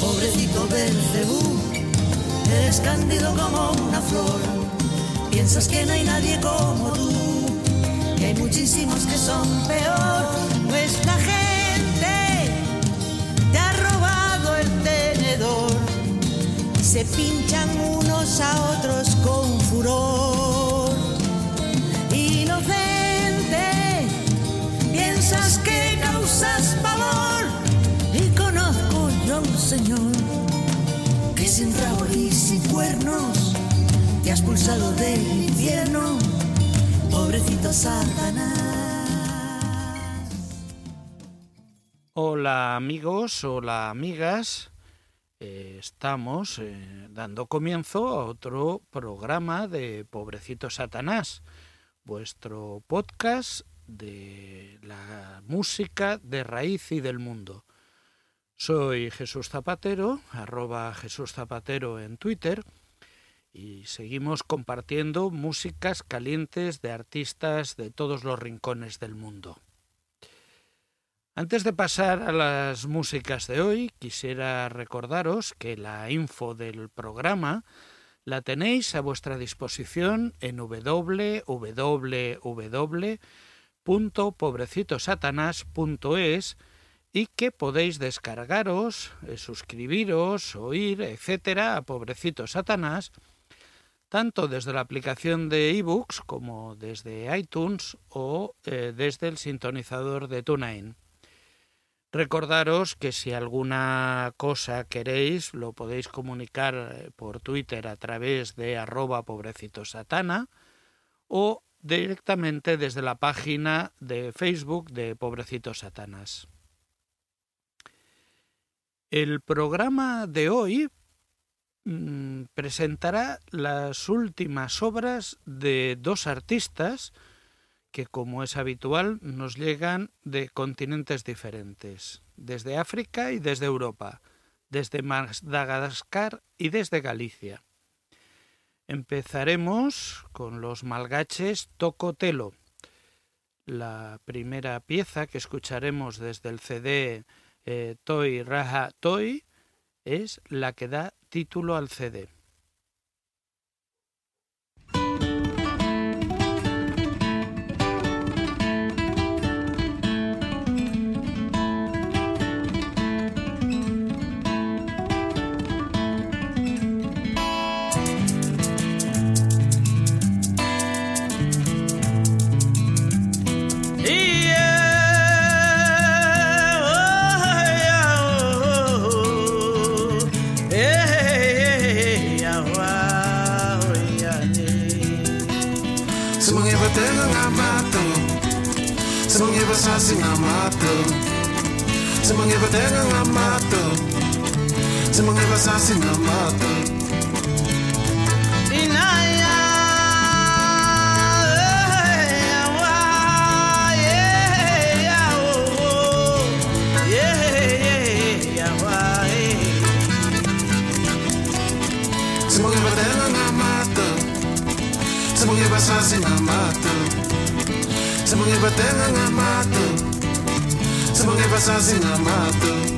Pobrecito Belcebú, eres cándido como una flor. Piensas que no hay nadie como tú y hay muchísimos que son peor. Nuestra gente te ha robado el tenedor. Se pinchan unos a otros con furor. Señor que sin y cuernos te has pulsado del infierno. Pobrecito Satanás. Hola amigos, hola amigas. Eh, estamos eh, dando comienzo a otro programa de Pobrecito Satanás, vuestro podcast de la música de raíz y del mundo. Soy Jesús Zapatero, arroba Jesús Zapatero en Twitter, y seguimos compartiendo músicas calientes de artistas de todos los rincones del mundo. Antes de pasar a las músicas de hoy, quisiera recordaros que la info del programa la tenéis a vuestra disposición en www.pobrecitosatanás.es y que podéis descargaros, eh, suscribiros, oír, etcétera, a Pobrecito Satanás, tanto desde la aplicación de ebooks como desde iTunes o eh, desde el sintonizador de TuneIn. Recordaros que si alguna cosa queréis lo podéis comunicar eh, por Twitter a través de arroba pobrecitosatana o directamente desde la página de Facebook de Pobrecitos Satanas. El programa de hoy mm, presentará las últimas obras de dos artistas que, como es habitual, nos llegan de continentes diferentes, desde África y desde Europa, desde Madagascar y desde Galicia. Empezaremos con los malgaches Tocotelo. La primera pieza que escucharemos desde el CD eh, Toy Raja Toy es la que da título al CD. Sumangeva sa sinamato Sumangeva tenga ngamato Sumangeva sa sinamato Inaya Sumangeva tenga ngamato Sumangeva sa sinamato Sebagai batangan amatu Sebagai pasal mata.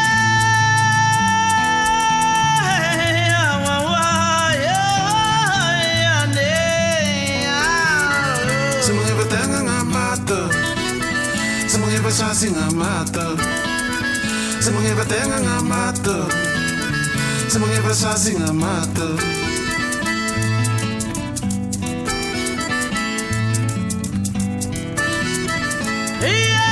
vai sozinho na mata. Se ngamato. vai ter na. Se. Yeah!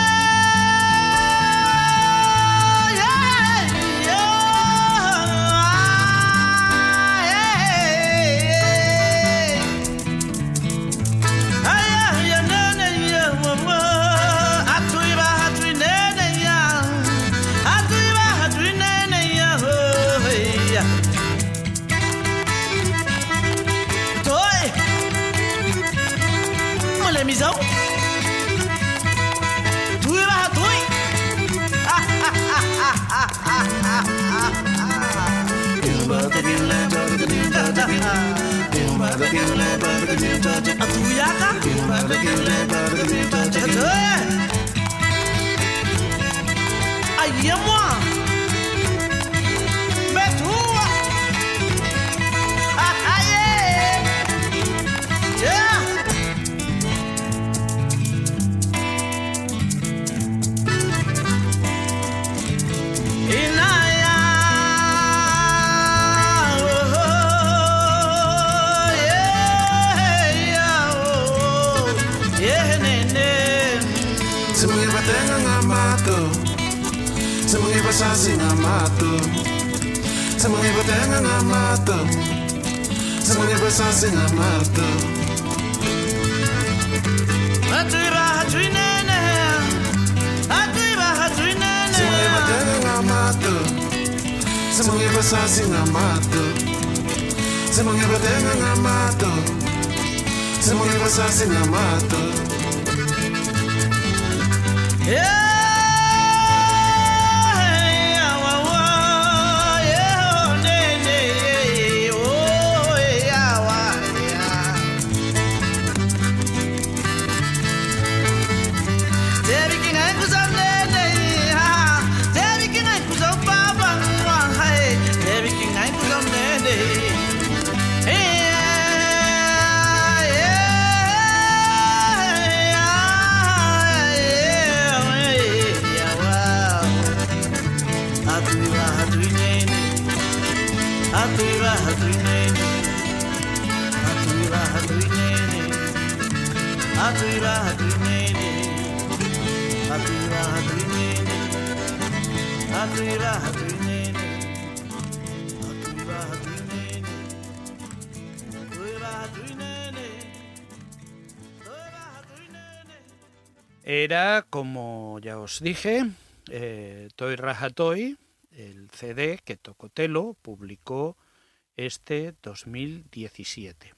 mata, semuanya besar singa mata. Hati bahatui nene, hati bahatui nene. Semuanya batera mata, semuanya besar singa mata. Semuanya batera mata. Yeah. Era, como ya os dije, eh, Toy Rajatoy, el CD que Tocotelo publicó este 2017.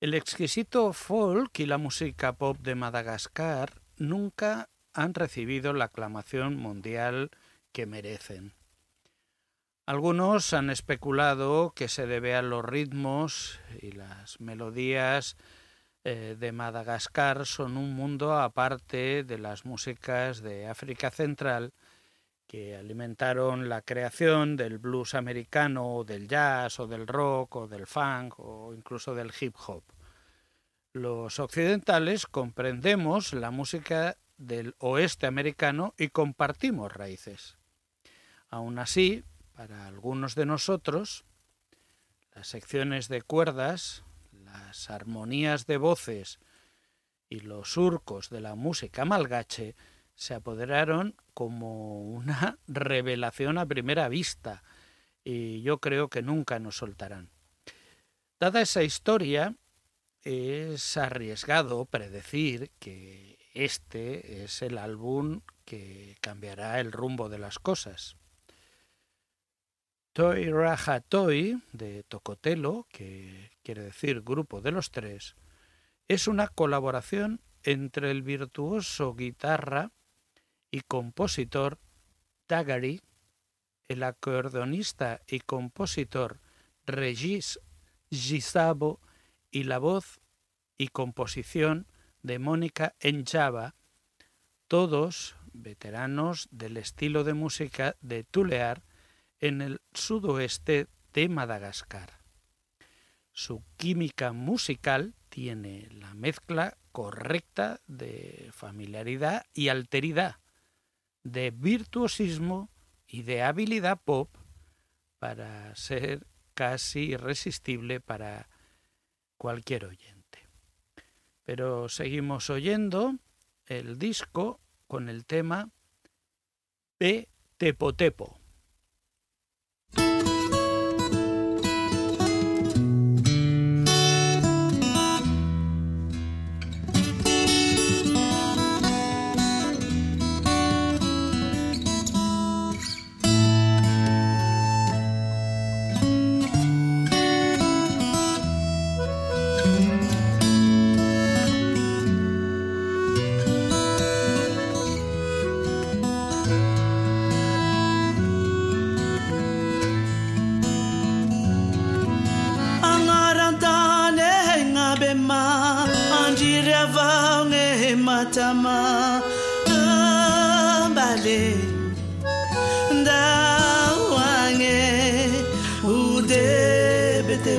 El exquisito folk y la música pop de Madagascar nunca han recibido la aclamación mundial que merecen. Algunos han especulado que se debe a los ritmos y las melodías eh, de Madagascar son un mundo aparte de las músicas de África Central que alimentaron la creación del blues americano o del jazz o del rock o del funk o incluso del hip hop. Los occidentales comprendemos la música del oeste americano y compartimos raíces. Aún así, para algunos de nosotros, las secciones de cuerdas, las armonías de voces y los surcos de la música malgache se apoderaron como una revelación a primera vista y yo creo que nunca nos soltarán. Dada esa historia, es arriesgado predecir que este es el álbum que cambiará el rumbo de las cosas. Toy Raja Toy de Tocotelo, que quiere decir grupo de los tres, es una colaboración entre el virtuoso guitarra y compositor Tagari, el acordeonista y compositor Regis Gisabo y la voz y composición de Mónica Enchava, todos veteranos del estilo de música de Tulear en el sudoeste de Madagascar. Su química musical tiene la mezcla correcta de familiaridad y alteridad, de virtuosismo y de habilidad pop para ser casi irresistible para cualquier oyente. Pero seguimos oyendo el disco con el tema P Tepo. Thank you. mama ambale ndawange udebete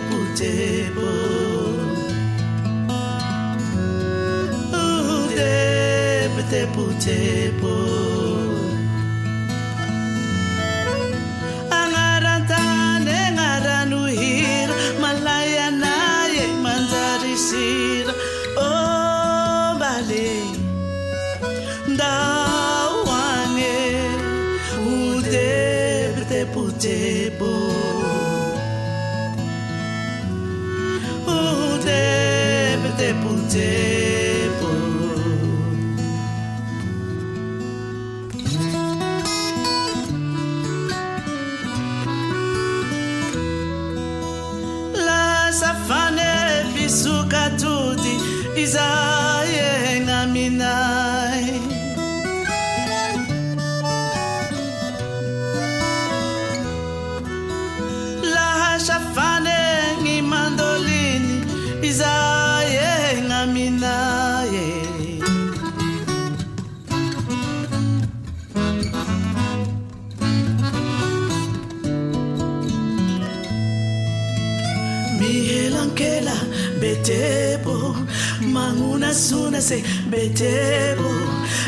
ese betebo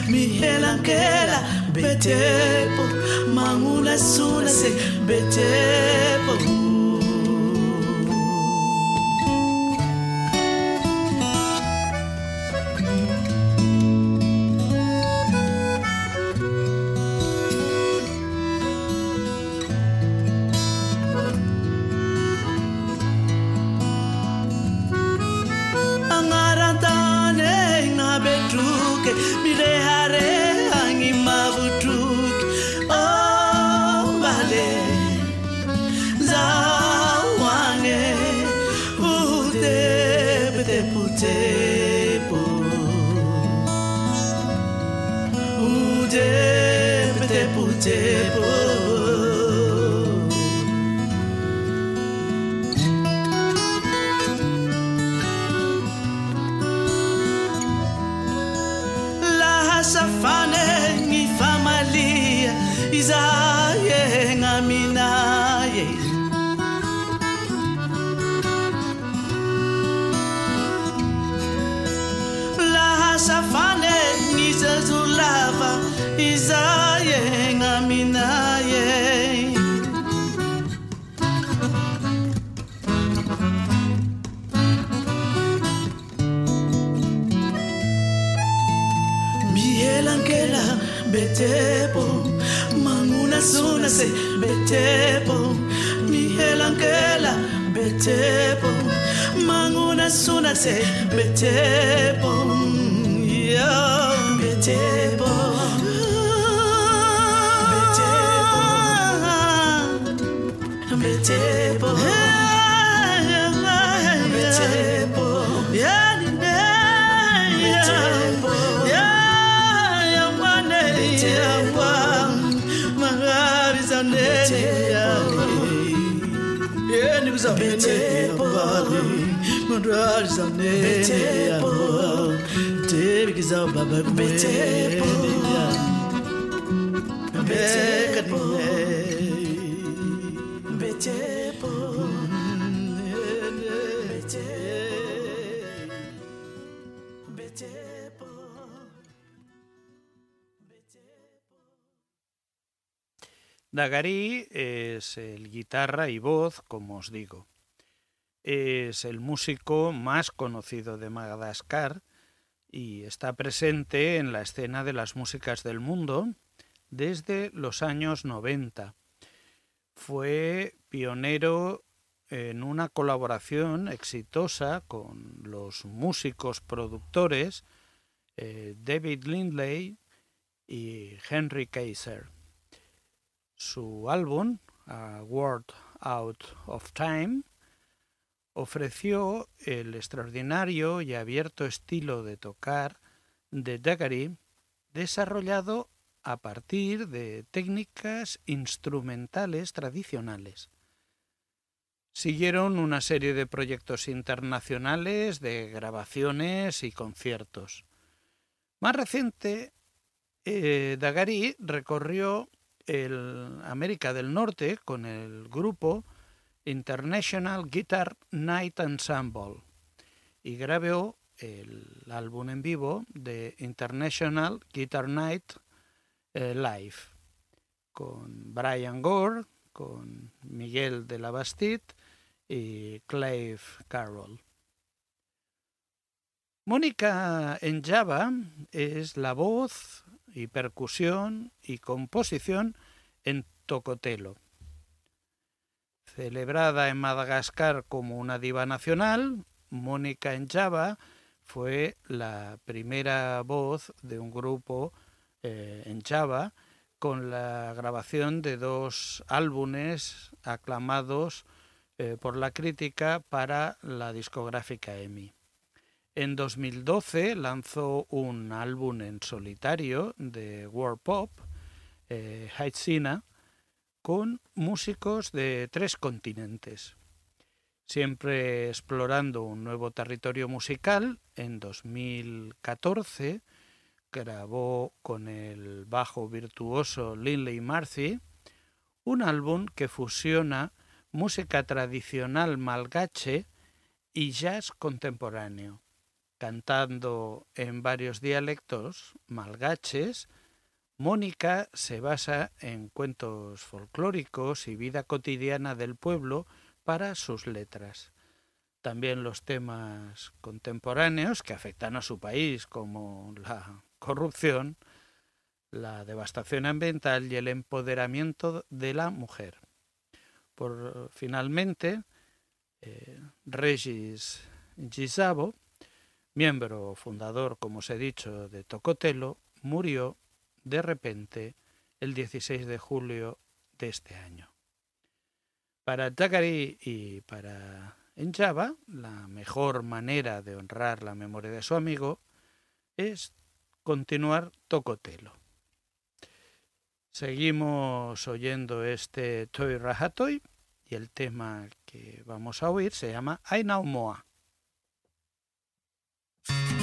mihelankela betebo mangula sula se betebo betepo mihelangela betepo manguna suna se betepo yo betepo betepo betepo, betepo. Dagari es el guitarra y voz, como os digo. Es el músico más conocido de Madagascar y está presente en la escena de las músicas del mundo desde los años 90. Fue pionero en una colaboración exitosa con los músicos productores eh, David Lindley y Henry Kaiser. Su álbum, A Word Out of Time, ofreció el extraordinario y abierto estilo de tocar de Daggery desarrollado a partir de técnicas instrumentales tradicionales. Siguieron una serie de proyectos internacionales de grabaciones y conciertos. Más reciente, eh, recorrió el América del Norte con el grupo International Guitar Night Ensemble y grabó el álbum en vivo de International Guitar Night eh, Live con Brian Gore, con Miguel de la Bastide y Clive Carroll. Mónica en Java es la voz y percusión y composición en tocotelo. Celebrada en Madagascar como una diva nacional, Mónica en Java fue la primera voz de un grupo eh, en Java con la grabación de dos álbumes aclamados eh, por la crítica para la discográfica EMI. En 2012 lanzó un álbum en solitario de world pop, eh, con músicos de tres continentes. Siempre explorando un nuevo territorio musical, en 2014 grabó con el bajo virtuoso Linley Marcy un álbum que fusiona música tradicional malgache y jazz contemporáneo cantando en varios dialectos malgaches, Mónica se basa en cuentos folclóricos y vida cotidiana del pueblo para sus letras. También los temas contemporáneos que afectan a su país, como la corrupción, la devastación ambiental y el empoderamiento de la mujer. Por finalmente, eh, Regis Gisabo miembro fundador, como os he dicho, de Tocotelo, murió de repente el 16 de julio de este año. Para Takari y para Enjava, la mejor manera de honrar la memoria de su amigo es continuar Tocotelo. Seguimos oyendo este Toy Rajatoy y el tema que vamos a oír se llama Ainaumoa. Tapavu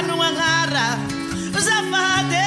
fanungangara Zafade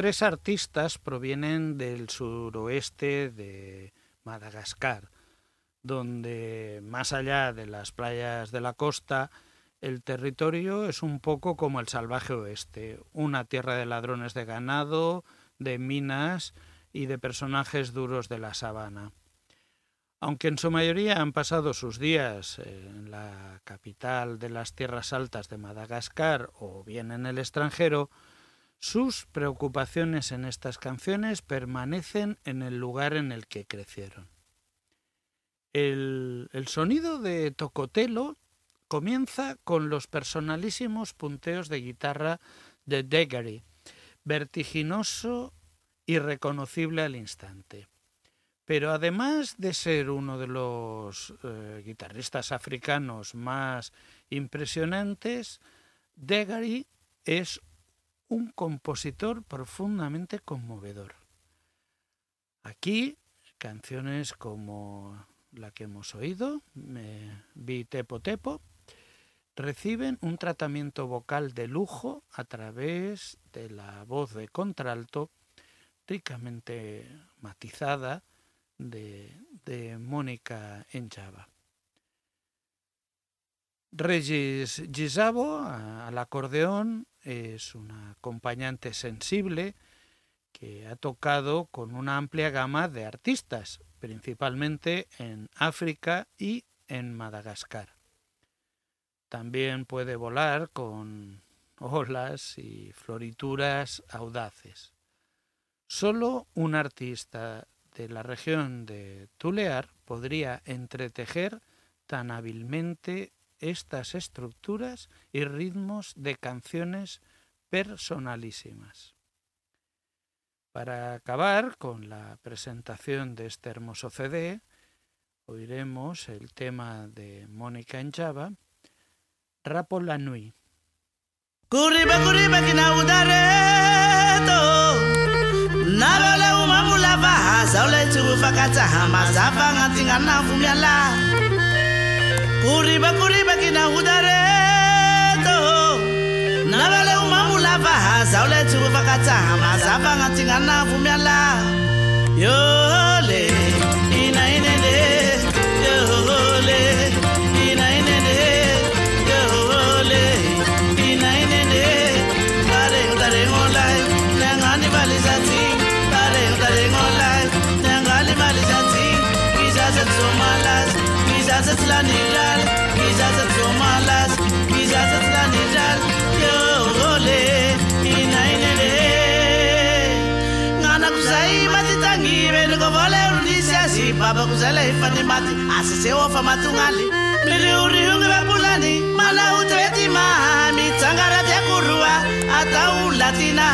tres artistas provienen del suroeste de Madagascar, donde más allá de las playas de la costa, el territorio es un poco como el salvaje oeste, una tierra de ladrones de ganado, de minas y de personajes duros de la sabana. Aunque en su mayoría han pasado sus días en la capital de las tierras altas de Madagascar o bien en el extranjero, sus preocupaciones en estas canciones permanecen en el lugar en el que crecieron. El, el sonido de Tocotelo comienza con los personalísimos punteos de guitarra de Degary, vertiginoso y reconocible al instante. Pero además de ser uno de los eh, guitarristas africanos más impresionantes, Degary es un compositor profundamente conmovedor. Aquí, canciones como la que hemos oído, vi Tepo Tepo, reciben un tratamiento vocal de lujo a través de la voz de contralto ricamente matizada de, de Mónica Enchava. Regis Gisabo al acordeón es una acompañante sensible que ha tocado con una amplia gama de artistas, principalmente en África y en Madagascar. También puede volar con olas y florituras audaces. Solo un artista de la región de Tulear podría entretejer tan hábilmente estas estructuras y ritmos de canciones personalísimas. Para acabar con la presentación de este hermoso CD, oiremos el tema de Mónica en Java, Rapo la Nuit. kuriba kuriba kina hudare to. Nalale umamula fahaza ulethu ngatinga na vangatinganavumyala yo. babako zay le efa ny maty aseseo fa matognaly mirioriogny vabolany manaotrety maha mitsangara tiakoroa atao latina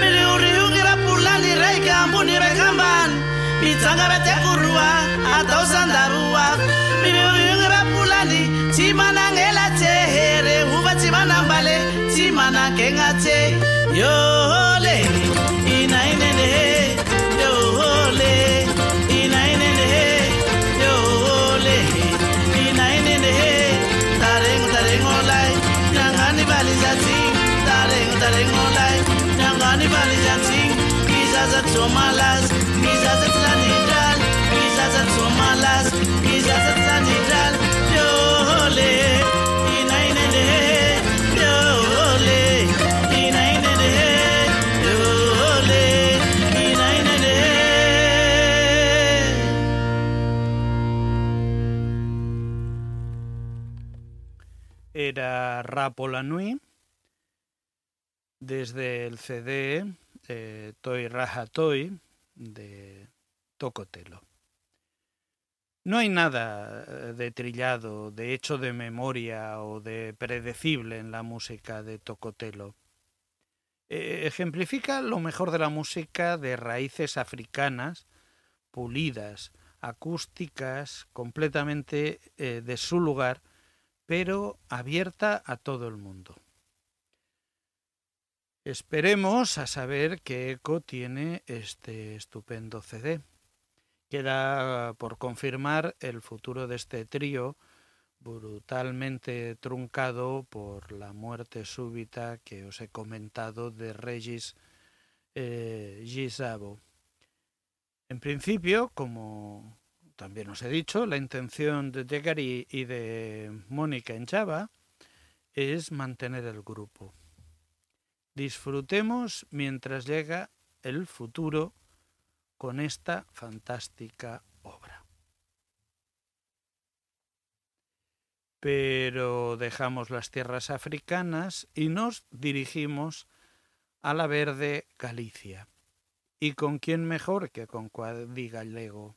mirioriogny vabolany raika ambony raika ambany mitsangara tiakoroa atao sandaro Rapo la desde el CD eh, Toy Raja Toy de Tocotelo. No hay nada eh, de trillado, de hecho de memoria o de predecible en la música de Tocotelo. Eh, ejemplifica lo mejor de la música de raíces africanas, pulidas, acústicas, completamente de su lugar, pero abierta a todo el mundo. Esperemos a saber qué eco tiene este estupendo CD. Queda por confirmar el futuro de este trío, brutalmente truncado por la muerte súbita que os he comentado de Regis eh, Gisabo. En principio, como también os he dicho, la intención de Yegari y de Mónica en Java es mantener el grupo. Disfrutemos mientras llega el futuro con esta fantástica obra. Pero dejamos las tierras africanas y nos dirigimos a la verde Galicia. ¿Y con quién mejor que con Cuadri Gallego?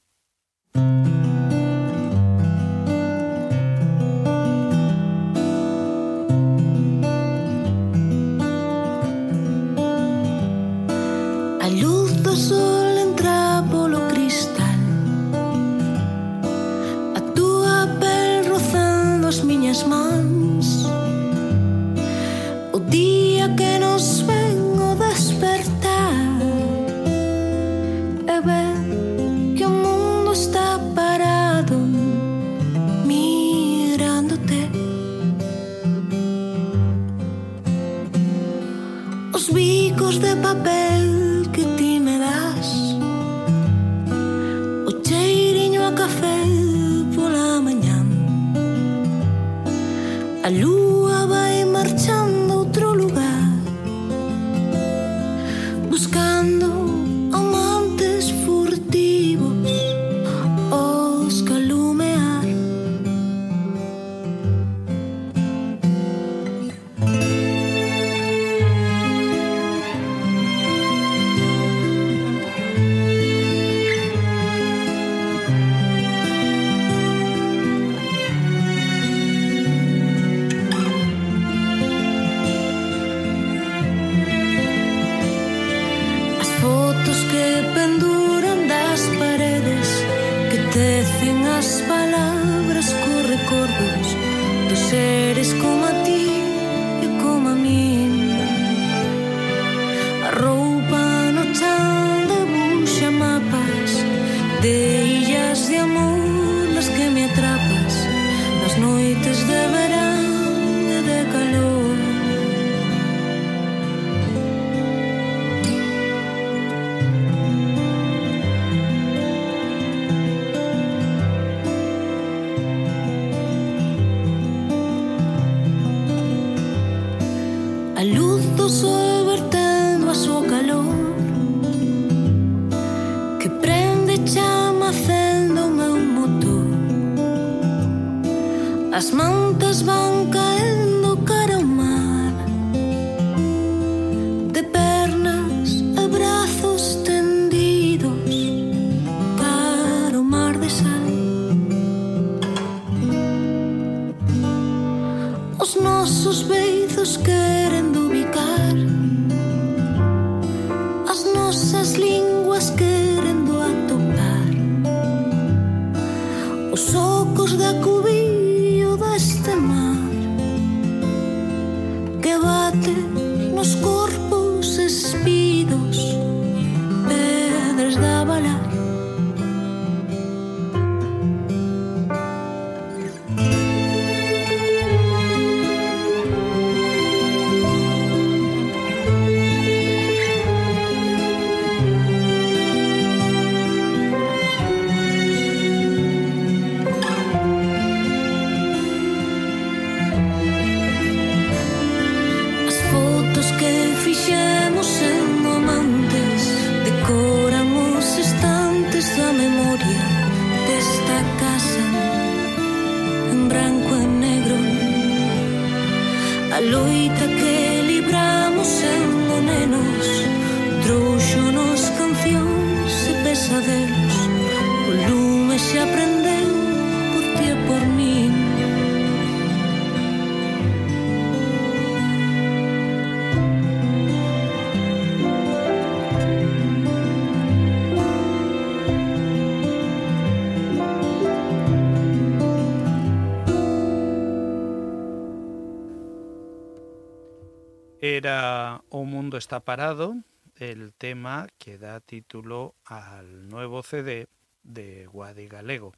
Era O Mundo está parado, el tema que da título al nuevo CD de Guadi Galego.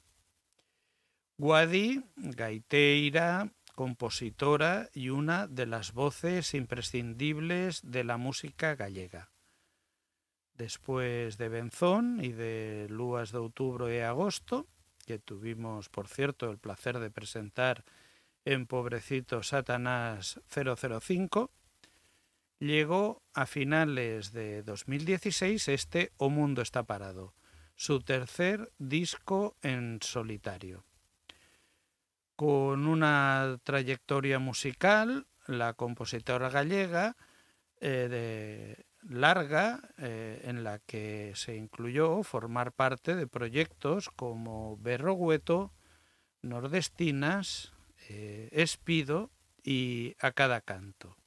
Guadi, gaiteira, compositora y una de las voces imprescindibles de la música gallega. Después de Benzón y de Lúas de Outubro e Agosto, que tuvimos, por cierto, el placer de presentar en Pobrecito Satanás 005, llegó a finales de 2016 este O Mundo está parado, su tercer disco en solitario. Con una trayectoria musical, la compositora gallega eh, de larga eh, en la que se incluyó formar parte de proyectos como Berrogueto, Nordestinas, eh, Espido y A Cada Canto.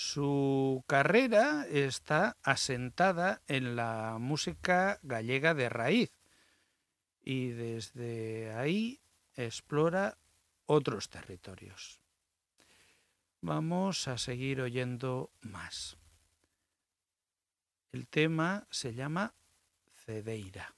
Su carrera está asentada en la música gallega de raíz y desde ahí explora otros territorios. Vamos a seguir oyendo más. El tema se llama Cedeira.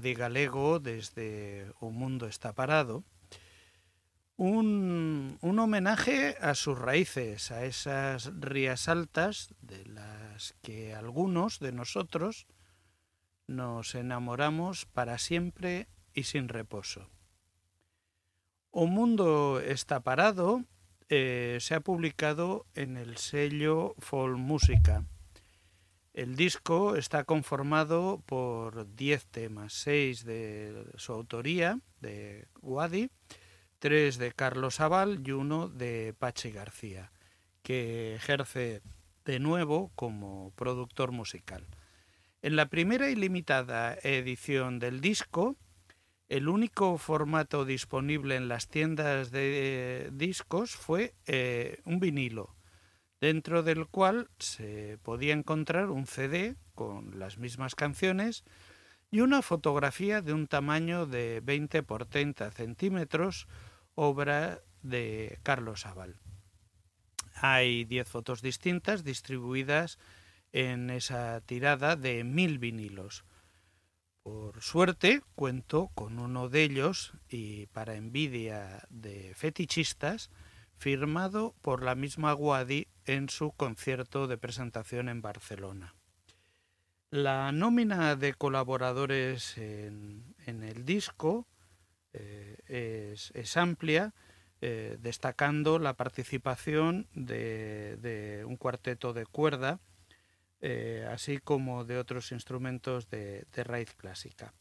Guadi Galego desde O Mundo está parado. Un, un homenaje a sus raíces, a esas rías altas de las que algunos de nosotros nos enamoramos para siempre y sin reposo. O Mundo está parado eh, se ha publicado en el sello Folk Música. El disco está conformado por 10 temas, 6 de su autoría, de Guadi, 3 de Carlos Aval y uno de Pachi García, que ejerce de nuevo como productor musical. En la primera y limitada edición del disco, el único formato disponible en las tiendas de discos fue eh, un vinilo, dentro del cual se podía encontrar un CD con las mismas canciones y una fotografía de un tamaño de 20 por 30 centímetros, obra de Carlos Aval. Hay 10 fotos distintas distribuidas en esa tirada de mil vinilos. Por suerte cuento con uno de ellos y para envidia de fetichistas, firmado por la misma Guadi en su concierto de presentación en Barcelona. La nómina de colaboradores en, el disco eh, es, amplia, eh, destacando la participación de, un cuarteto de cuerda, eh, así como de otros instrumentos de, raíz clásica.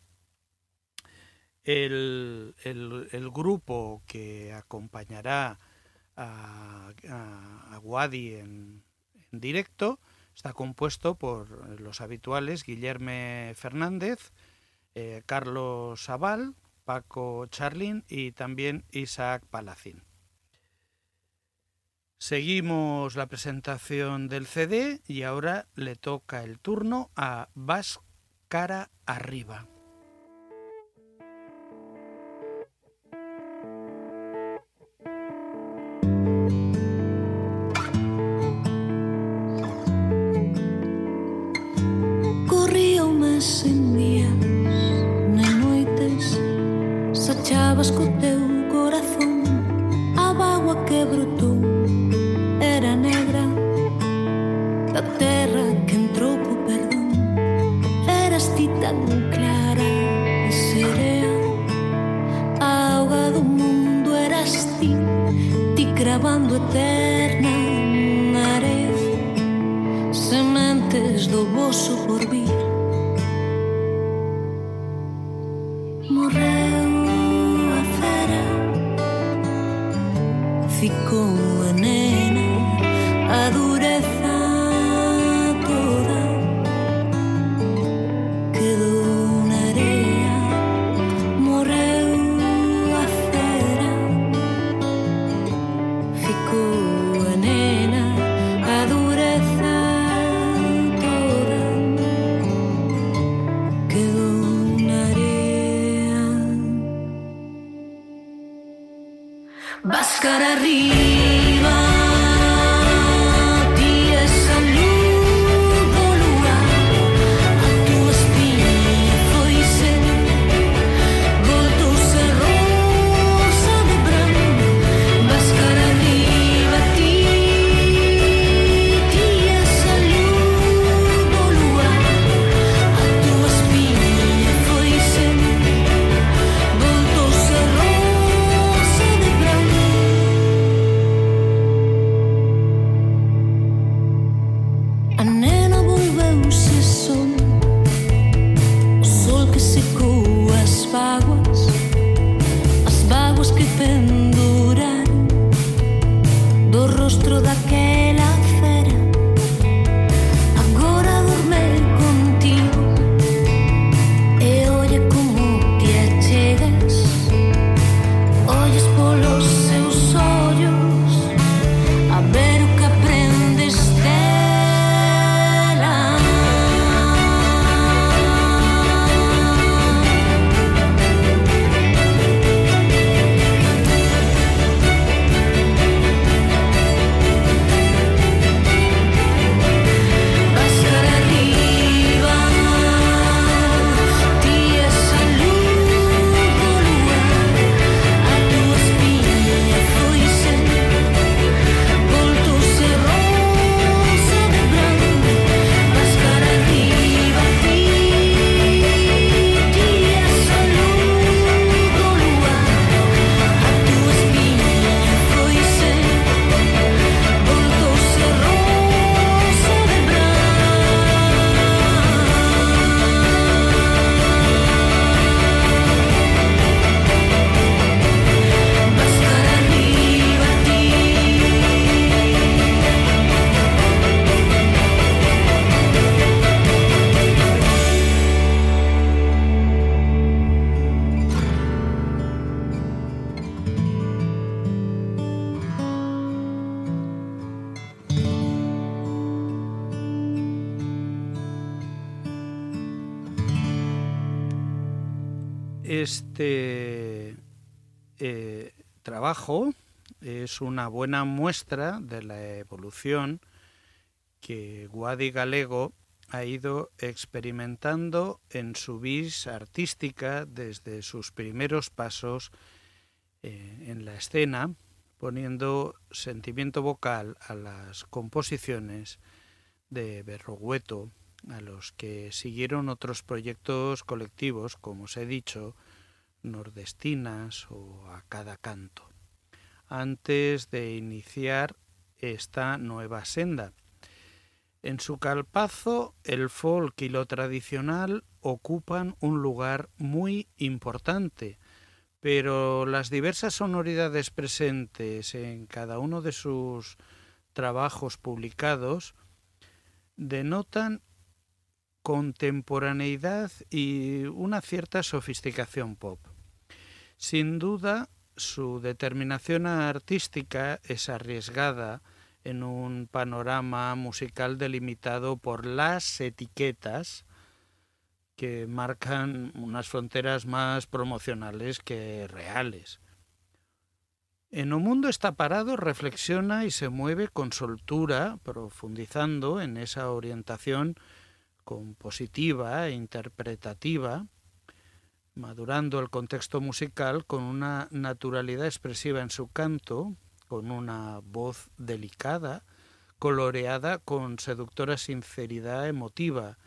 El, grupo que acompañará a, a, Guadi en, directo está compuesto por los habituales Guillermo Fernández, eh, Carlos Sabal, Paco Charlín y también Isaac Palacín. Seguimos la presentación del CD y ahora le toca el turno a Vas Cara Arriba. Corrían sen días, na noites, sachabas co teu quando eterna terra sementes do bolso Este eh, trabajo es una buena muestra de la evolución que Guadi Galego ha ido experimentando en su vis artística desde sus primeros pasos eh, en la escena, poniendo sentimiento vocal a las composiciones de Berrogueto, a los que siguieron otros proyectos colectivos, como os he dicho, nordestinas o a cada canto, antes de iniciar esta nueva senda. En su calpazo, el folk y lo tradicional ocupan un lugar muy importante, pero las diversas sonoridades presentes en cada uno de sus trabajos publicados denotan contemporaneidad y una cierta sofisticación pop. Sin duda, su determinación artística es arriesgada en un panorama musical delimitado por las etiquetas que marcan unas fronteras más promocionales que reales. En O Mundo está parado reflexiona y se mueve con soltura, profundizando en esa orientación compositiva e interpretativa, madurando el contexto musical con una naturalidad expresiva en su canto, con una voz delicada, coloreada con seductora sinceridad emotiva,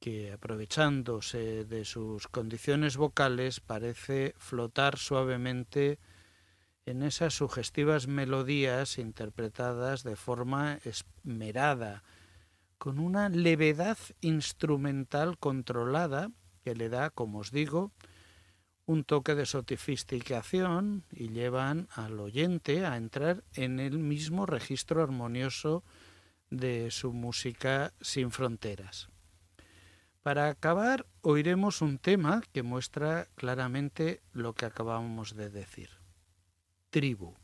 que aprovechándose de sus condiciones vocales parece flotar suavemente en esas sugestivas melodías interpretadas de forma esmerada, con una levedad instrumental controlada que le da, como os digo, un toque de sofisticación y llevan al oyente a entrar en el mismo registro armonioso de su música sin fronteras. Para acabar, oiremos un tema que muestra claramente lo que acabamos de decir. Tribu.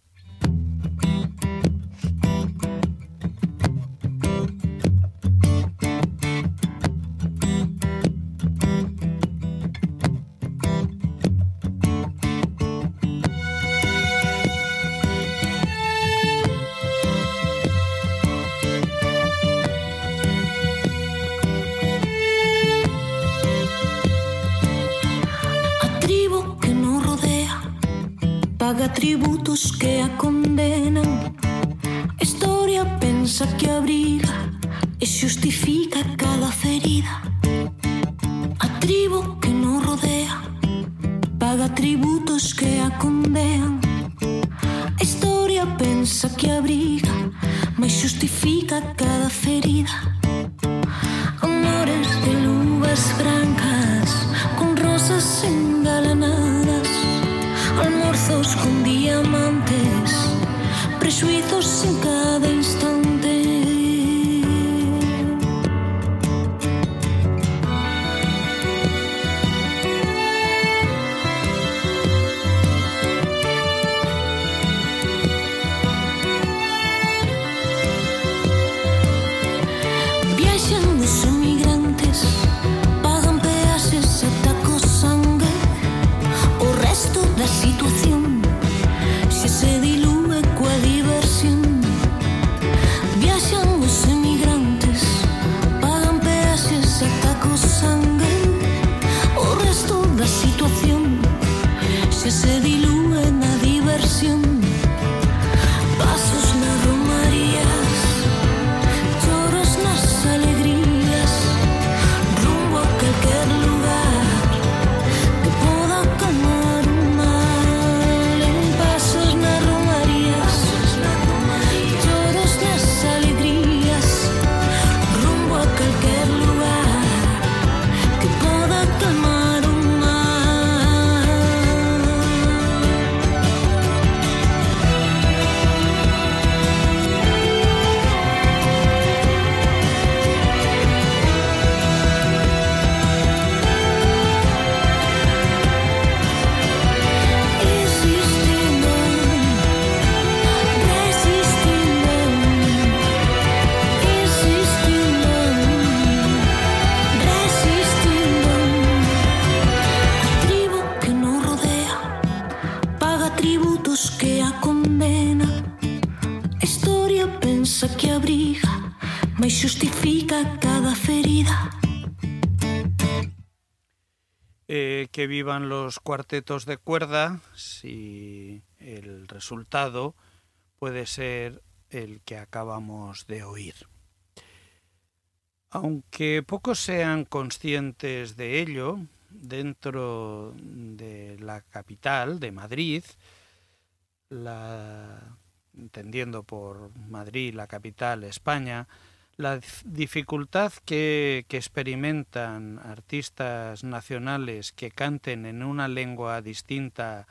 Paga tributos que a condenan. Historia pensa que abriga e xustifica cada ferida. A tribo que nos rodea paga tributos que a condenan. Historia pensa que abriga, mas xustifica cada ferida. Vivan los cuartetos de cuerda si el resultado puede ser el que acabamos de oír. Aunque pocos sean conscientes de ello, dentro de la capital, de Madrid, la, entendiendo por Madrid la capital España, la dif- dificultad que experimentan artistas nacionales que canten en una lengua distinta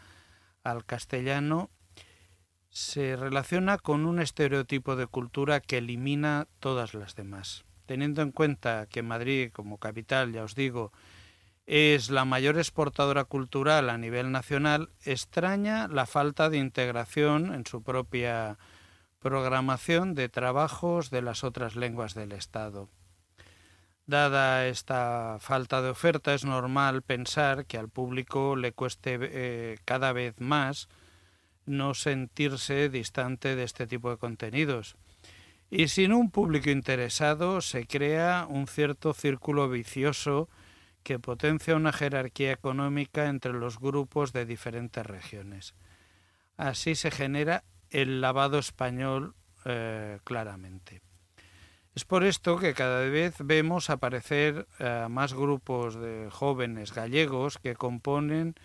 al castellano se relaciona con un estereotipo de cultura que elimina todas las demás. Teniendo en cuenta que Madrid, como capital, ya os digo, es la mayor exportadora cultural a nivel nacional, extraña la falta de integración en su propia programación de trabajos de las otras lenguas del Estado. Dada esta falta de oferta, es normal pensar que al público le cueste eh, cada vez más no sentirse distante de este tipo de contenidos. Y sin un público interesado se crea un cierto círculo vicioso que potencia una jerarquía económica entre los grupos de diferentes regiones. Así se genera el lavado español eh, claramente. Es por esto que cada vez vemos aparecer eh, más grupos de jóvenes gallegos que componen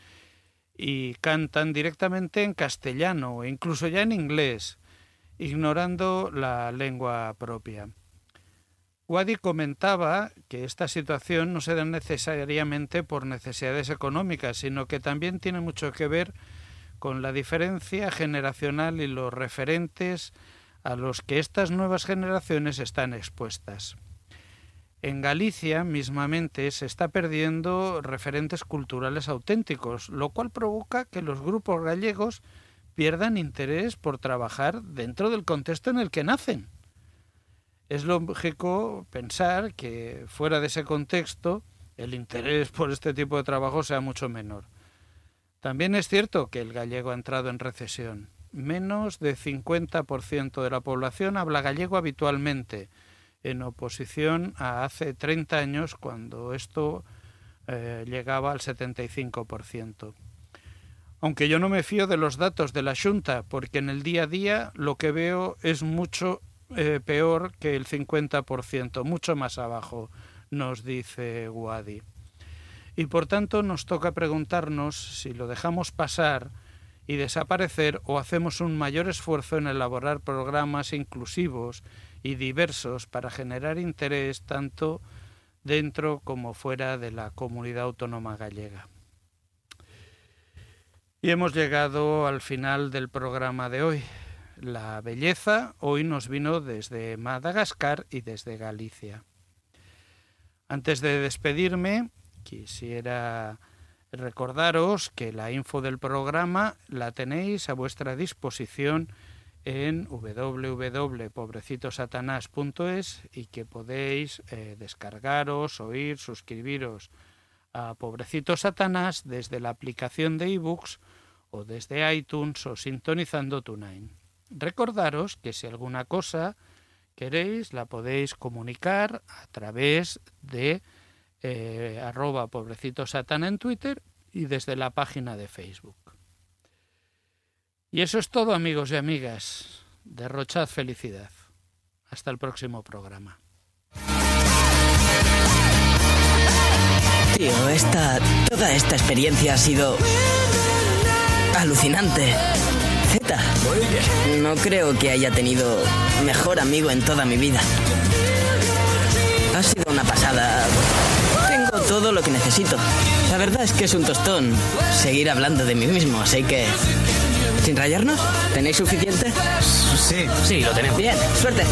y cantan directamente en castellano e incluso ya en inglés, ignorando la lengua propia. Wadi comentaba que esta situación no se da necesariamente por necesidades económicas, sino que también tiene mucho que ver la diferencia generacional y los referentes a los que estas nuevas generaciones están expuestas. En Galicia mismamente se está perdiendo referentes culturales auténticos, lo cual provoca que los grupos gallegos pierdan interés por trabajar dentro del contexto en el que nacen. Es lógico pensar que fuera de ese contexto el interés por este tipo de trabajo sea mucho menor. También es cierto que el gallego ha entrado en recesión. Menos de 50% de la población habla gallego habitualmente, en oposición a hace 30 años cuando esto eh, llegaba al 75%. Aunque yo no me fío de los datos de la Junta, porque en el día a día lo que veo es mucho eh, peor que el 50%, mucho más abajo, nos dice Wadi. Y por tanto nos toca preguntarnos si lo dejamos pasar y desaparecer o hacemos un mayor esfuerzo en elaborar programas inclusivos y diversos para generar interés tanto dentro como fuera de la comunidad autónoma gallega. Y hemos llegado al final del programa de hoy. La belleza hoy nos vino desde Madagascar y desde Galicia. Antes de despedirme, quisiera recordaros que la info del programa la tenéis a vuestra disposición en www.pobrecitosatanás.es y que podéis eh, descargaros, oír, suscribiros a Pobrecito Satanás desde la aplicación de ebooks o desde iTunes o sintonizando TuneIn. Recordaros que si alguna cosa queréis la podéis comunicar a través de eh, arroba pobrecito satán en Twitter y desde la página de Facebook. Y eso es todo amigos y amigas. Derrochad felicidad. Hasta el próximo programa. Tío, esta. toda esta experiencia ha sido. alucinante. Z, no creo que haya tenido mejor amigo en toda mi vida. Ha sido una pasada. Tengo todo lo que necesito. La verdad es que es un tostón seguir hablando de mí mismo, así que... ¿Sin rayarnos? ¿Tenéis suficiente? Sí, sí, lo tenemos. Bien, suerte.